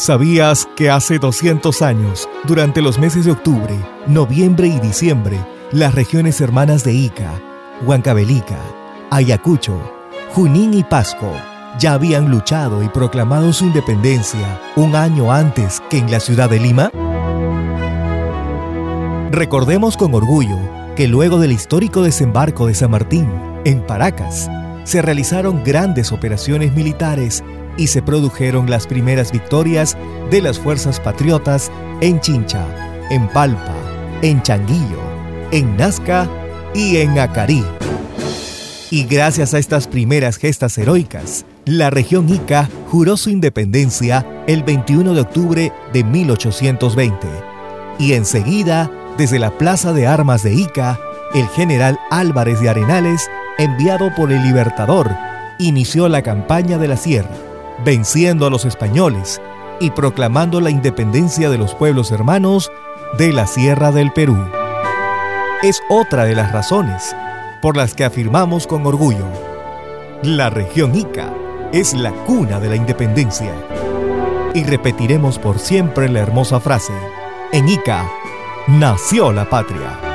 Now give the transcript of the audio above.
¿Sabías que hace 200 años, durante los meses de octubre, noviembre y diciembre, las regiones hermanas de Ica, Huancavelica, Ayacucho, Junín y Pasco ya habían luchado y proclamado su independencia un año antes que en la ciudad de Lima? Recordemos con orgullo que luego del histórico desembarco de San Martín, en Paracas, se realizaron grandes operaciones militares y se produjeron las primeras victorias de las fuerzas patriotas en Chincha, en Palpa, en Changuillo, en Nazca y en Acarí. Y gracias a estas primeras gestas heroicas, la región Ica juró su independencia el 21 de octubre de 1820. Y enseguida, desde la Plaza de Armas de Ica, el general Álvarez de Arenales, enviado por el Libertador, inició la campaña de la Sierra venciendo a los españoles y proclamando la independencia de los pueblos hermanos de la Sierra del Perú. Es otra de las razones por las que afirmamos con orgullo, la región Ica es la cuna de la independencia. Y repetiremos por siempre la hermosa frase, en Ica nació la patria.